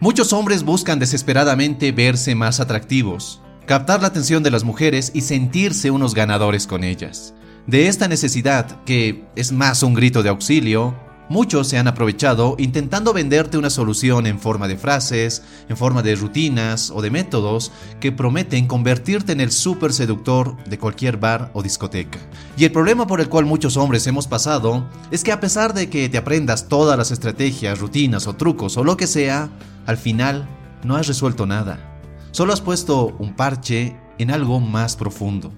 Muchos hombres buscan desesperadamente verse más atractivos, captar la atención de las mujeres y sentirse unos ganadores con ellas. De esta necesidad, que es más un grito de auxilio, muchos se han aprovechado intentando venderte una solución en forma de frases, en forma de rutinas o de métodos que prometen convertirte en el súper seductor de cualquier bar o discoteca. Y el problema por el cual muchos hombres hemos pasado es que a pesar de que te aprendas todas las estrategias, rutinas o trucos o lo que sea, al final no has resuelto nada. Solo has puesto un parche en algo más profundo.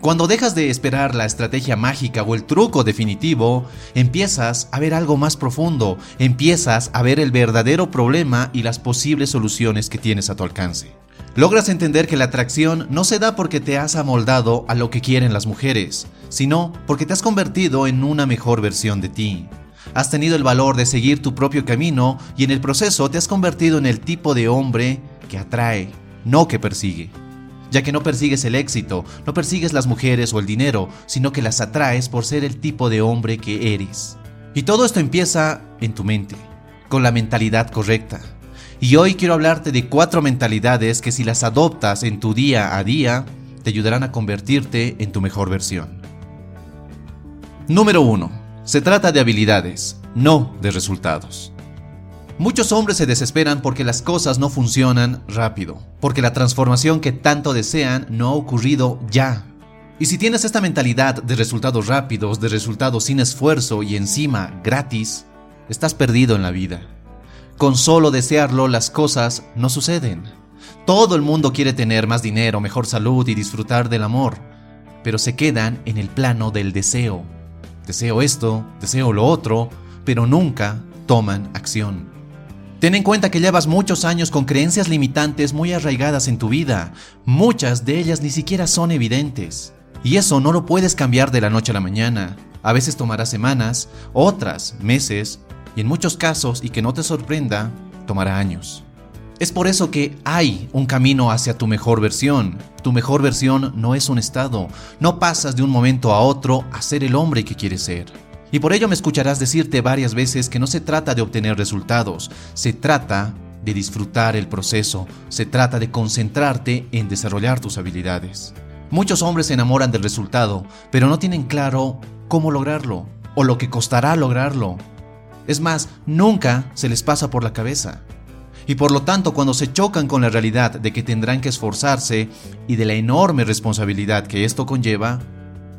Cuando dejas de esperar la estrategia mágica o el truco definitivo, empiezas a ver algo más profundo, empiezas a ver el verdadero problema y las posibles soluciones que tienes a tu alcance. Logras entender que la atracción no se da porque te has amoldado a lo que quieren las mujeres, sino porque te has convertido en una mejor versión de ti. Has tenido el valor de seguir tu propio camino y en el proceso te has convertido en el tipo de hombre que atrae, no que persigue. Ya que no persigues el éxito, no persigues las mujeres o el dinero, sino que las atraes por ser el tipo de hombre que eres. Y todo esto empieza en tu mente, con la mentalidad correcta. Y hoy quiero hablarte de cuatro mentalidades que si las adoptas en tu día a día, te ayudarán a convertirte en tu mejor versión. Número 1. Se trata de habilidades, no de resultados. Muchos hombres se desesperan porque las cosas no funcionan rápido, porque la transformación que tanto desean no ha ocurrido ya. Y si tienes esta mentalidad de resultados rápidos, de resultados sin esfuerzo y encima gratis, estás perdido en la vida. Con solo desearlo las cosas no suceden. Todo el mundo quiere tener más dinero, mejor salud y disfrutar del amor, pero se quedan en el plano del deseo deseo esto, deseo lo otro, pero nunca toman acción. Ten en cuenta que llevas muchos años con creencias limitantes muy arraigadas en tu vida. Muchas de ellas ni siquiera son evidentes. Y eso no lo puedes cambiar de la noche a la mañana. A veces tomará semanas, otras meses, y en muchos casos, y que no te sorprenda, tomará años. Es por eso que hay un camino hacia tu mejor versión. Tu mejor versión no es un estado. No pasas de un momento a otro a ser el hombre que quieres ser. Y por ello me escucharás decirte varias veces que no se trata de obtener resultados, se trata de disfrutar el proceso, se trata de concentrarte en desarrollar tus habilidades. Muchos hombres se enamoran del resultado, pero no tienen claro cómo lograrlo o lo que costará lograrlo. Es más, nunca se les pasa por la cabeza y por lo tanto cuando se chocan con la realidad de que tendrán que esforzarse y de la enorme responsabilidad que esto conlleva,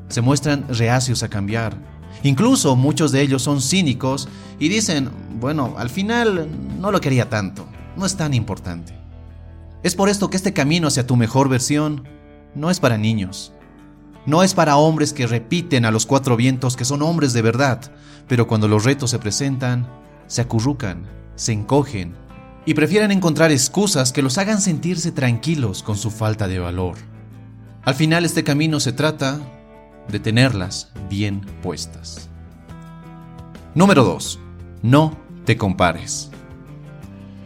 se muestran reacios a cambiar. Incluso muchos de ellos son cínicos y dicen, bueno, al final no lo quería tanto, no es tan importante. Es por esto que este camino hacia tu mejor versión no es para niños. No es para hombres que repiten a los cuatro vientos que son hombres de verdad, pero cuando los retos se presentan, se acurrucan, se encogen y prefieren encontrar excusas que los hagan sentirse tranquilos con su falta de valor. Al final este camino se trata de tenerlas bien puestas. Número 2. No te compares.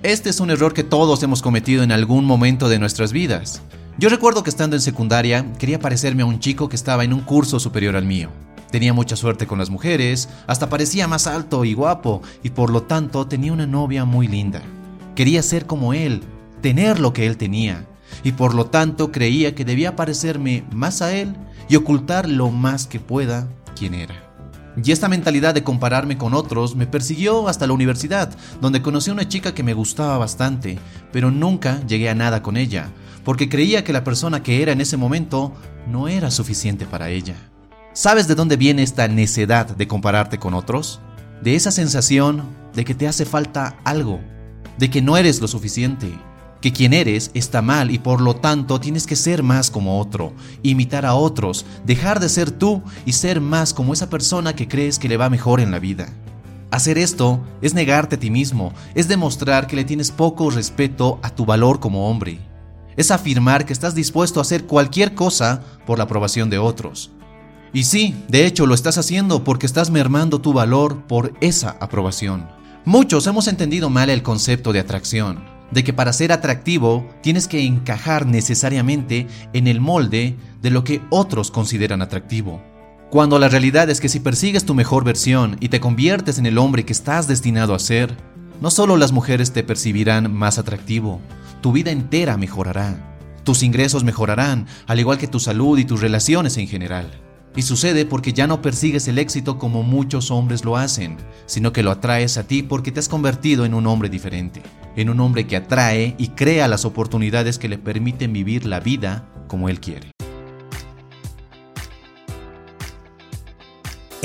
Este es un error que todos hemos cometido en algún momento de nuestras vidas. Yo recuerdo que estando en secundaria quería parecerme a un chico que estaba en un curso superior al mío. Tenía mucha suerte con las mujeres, hasta parecía más alto y guapo, y por lo tanto tenía una novia muy linda. Quería ser como él, tener lo que él tenía, y por lo tanto creía que debía parecerme más a él y ocultar lo más que pueda quién era. Y esta mentalidad de compararme con otros me persiguió hasta la universidad, donde conocí a una chica que me gustaba bastante, pero nunca llegué a nada con ella, porque creía que la persona que era en ese momento no era suficiente para ella. ¿Sabes de dónde viene esta necedad de compararte con otros? De esa sensación de que te hace falta algo, de que no eres lo suficiente, que quien eres está mal y por lo tanto tienes que ser más como otro, imitar a otros, dejar de ser tú y ser más como esa persona que crees que le va mejor en la vida. Hacer esto es negarte a ti mismo, es demostrar que le tienes poco respeto a tu valor como hombre. Es afirmar que estás dispuesto a hacer cualquier cosa por la aprobación de otros. Y sí, de hecho lo estás haciendo porque estás mermando tu valor por esa aprobación. Muchos hemos entendido mal el concepto de atracción, de que para ser atractivo tienes que encajar necesariamente en el molde de lo que otros consideran atractivo. Cuando la realidad es que si persigues tu mejor versión y te conviertes en el hombre que estás destinado a ser, no solo las mujeres te percibirán más atractivo, tu vida entera mejorará. Tus ingresos mejorarán, al igual que tu salud y tus relaciones en general. Y sucede porque ya no persigues el éxito como muchos hombres lo hacen, sino que lo atraes a ti porque te has convertido en un hombre diferente, en un hombre que atrae y crea las oportunidades que le permiten vivir la vida como él quiere.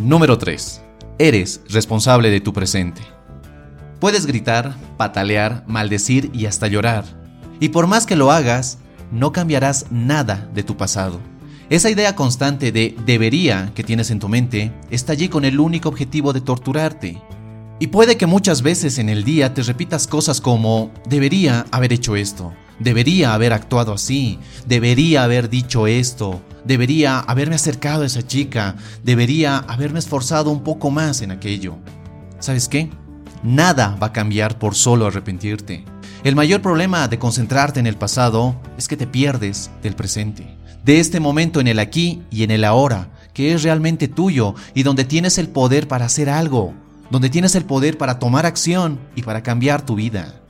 Número 3. Eres responsable de tu presente. Puedes gritar, patalear, maldecir y hasta llorar. Y por más que lo hagas, no cambiarás nada de tu pasado. Esa idea constante de debería que tienes en tu mente está allí con el único objetivo de torturarte. Y puede que muchas veces en el día te repitas cosas como debería haber hecho esto, debería haber actuado así, debería haber dicho esto, debería haberme acercado a esa chica, debería haberme esforzado un poco más en aquello. ¿Sabes qué? Nada va a cambiar por solo arrepentirte. El mayor problema de concentrarte en el pasado es que te pierdes del presente, de este momento en el aquí y en el ahora, que es realmente tuyo y donde tienes el poder para hacer algo, donde tienes el poder para tomar acción y para cambiar tu vida.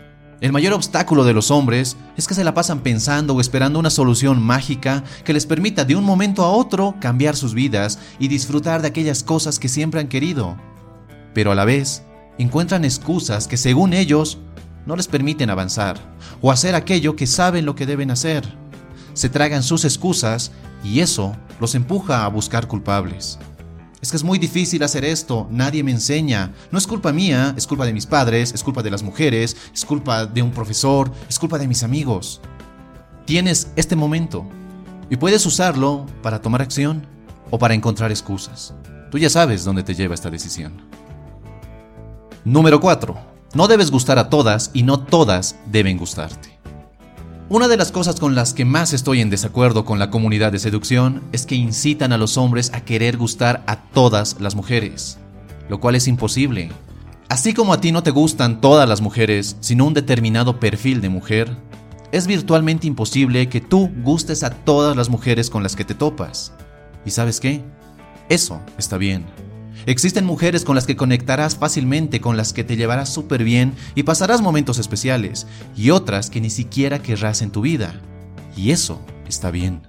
El mayor obstáculo de los hombres es que se la pasan pensando o esperando una solución mágica que les permita de un momento a otro cambiar sus vidas y disfrutar de aquellas cosas que siempre han querido. Pero a la vez, encuentran excusas que según ellos no les permiten avanzar o hacer aquello que saben lo que deben hacer. Se tragan sus excusas y eso los empuja a buscar culpables. Es que es muy difícil hacer esto, nadie me enseña. No es culpa mía, es culpa de mis padres, es culpa de las mujeres, es culpa de un profesor, es culpa de mis amigos. Tienes este momento y puedes usarlo para tomar acción o para encontrar excusas. Tú ya sabes dónde te lleva esta decisión. Número 4. No debes gustar a todas y no todas deben gustarte. Una de las cosas con las que más estoy en desacuerdo con la comunidad de seducción es que incitan a los hombres a querer gustar a todas las mujeres, lo cual es imposible. Así como a ti no te gustan todas las mujeres, sino un determinado perfil de mujer, es virtualmente imposible que tú gustes a todas las mujeres con las que te topas. ¿Y sabes qué? Eso está bien. Existen mujeres con las que conectarás fácilmente, con las que te llevarás súper bien y pasarás momentos especiales, y otras que ni siquiera querrás en tu vida. Y eso está bien.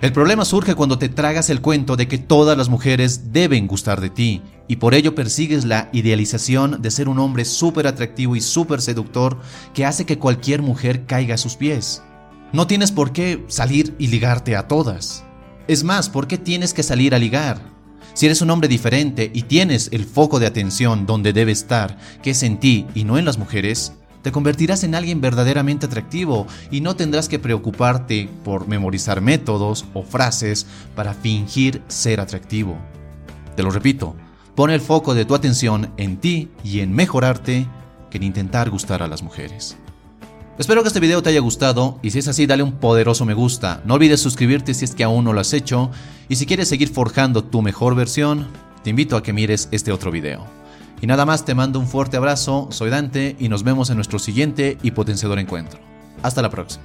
El problema surge cuando te tragas el cuento de que todas las mujeres deben gustar de ti, y por ello persigues la idealización de ser un hombre súper atractivo y súper seductor que hace que cualquier mujer caiga a sus pies. No tienes por qué salir y ligarte a todas. Es más, ¿por qué tienes que salir a ligar? Si eres un hombre diferente y tienes el foco de atención donde debe estar, que es en ti y no en las mujeres, te convertirás en alguien verdaderamente atractivo y no tendrás que preocuparte por memorizar métodos o frases para fingir ser atractivo. Te lo repito, pon el foco de tu atención en ti y en mejorarte que en intentar gustar a las mujeres. Espero que este video te haya gustado y si es así dale un poderoso me gusta. No olvides suscribirte si es que aún no lo has hecho y si quieres seguir forjando tu mejor versión, te invito a que mires este otro video. Y nada más te mando un fuerte abrazo, soy Dante y nos vemos en nuestro siguiente y potenciador encuentro. Hasta la próxima.